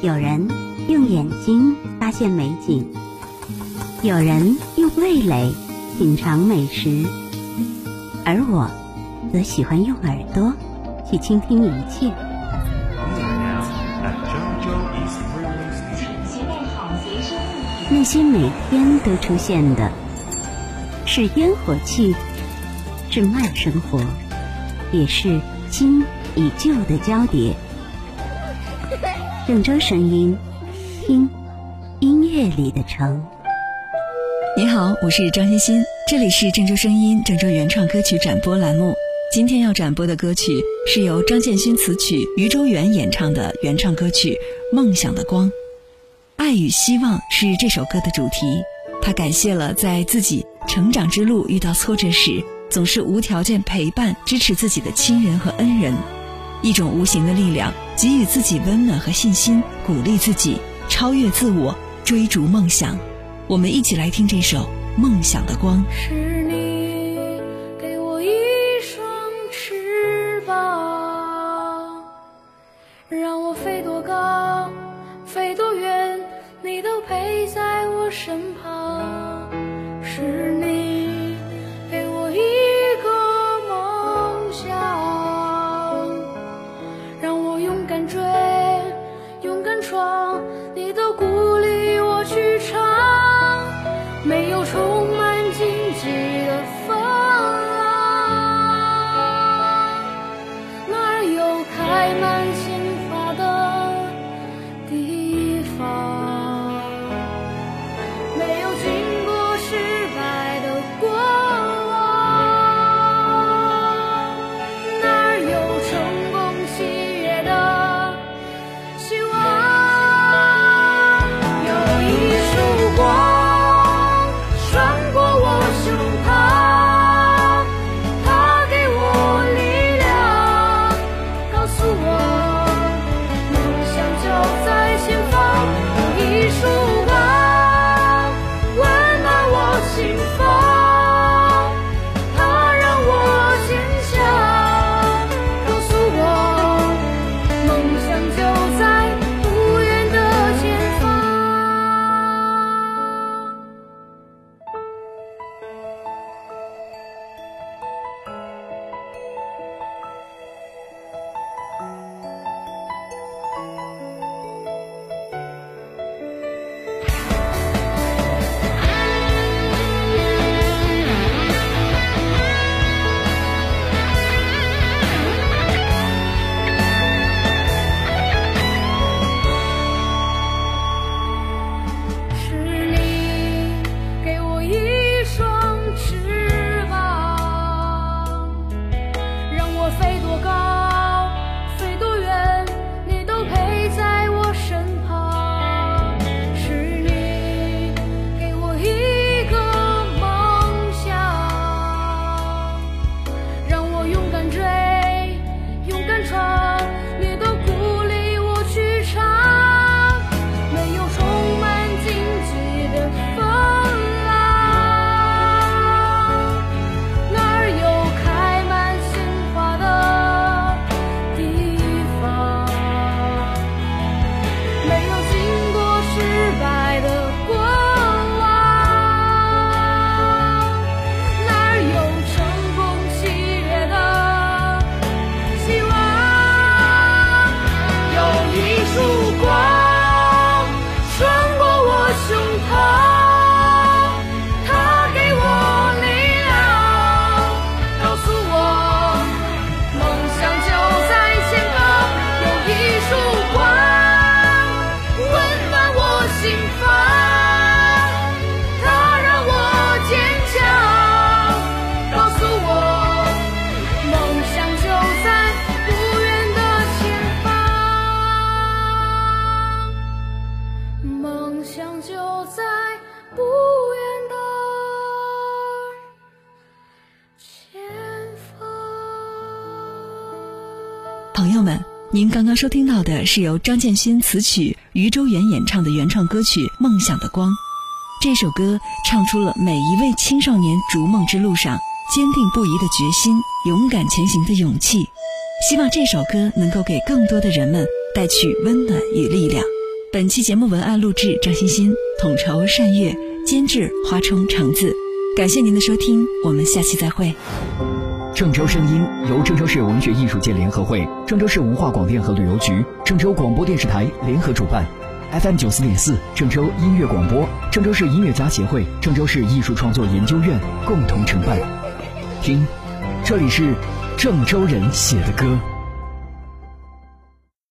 有人用眼睛发现美景，有人用味蕾品尝美食，而我则喜欢用耳朵去倾听一切。那些每天都出现的，是烟火气，是慢生活，也是新与旧的交叠。郑州声音，听音乐里的城。你好，我是张欣欣，这里是郑州声音郑州原创歌曲展播栏目。今天要展播的歌曲是由张建勋词曲、余周元演唱的原创歌曲《梦想的光》。爱与希望是这首歌的主题。他感谢了在自己成长之路遇到挫折时，总是无条件陪伴、支持自己的亲人和恩人。一种无形的力量，给予自己温暖和信心，鼓励自己超越自我，追逐梦想。我们一起来听这首《梦想的光》。开满朋友们，您刚刚收听到的是由张建勋词曲、余周元演唱的原创歌曲《梦想的光》。这首歌唱出了每一位青少年逐梦之路上坚定不移的决心、勇敢前行的勇气。希望这首歌能够给更多的人们带去温暖与力量。本期节目文案录制张欣欣，统筹善月，监制花冲橙子。感谢您的收听，我们下期再会。郑州声音由郑州市文学艺术界联合会、郑州市文化广电和旅游局、郑州广播电视台联合主办，FM 九四点四郑州音乐广播、郑州市音乐家协会、郑州市艺术创作研究院共同承办。听，这里是郑州人写的歌。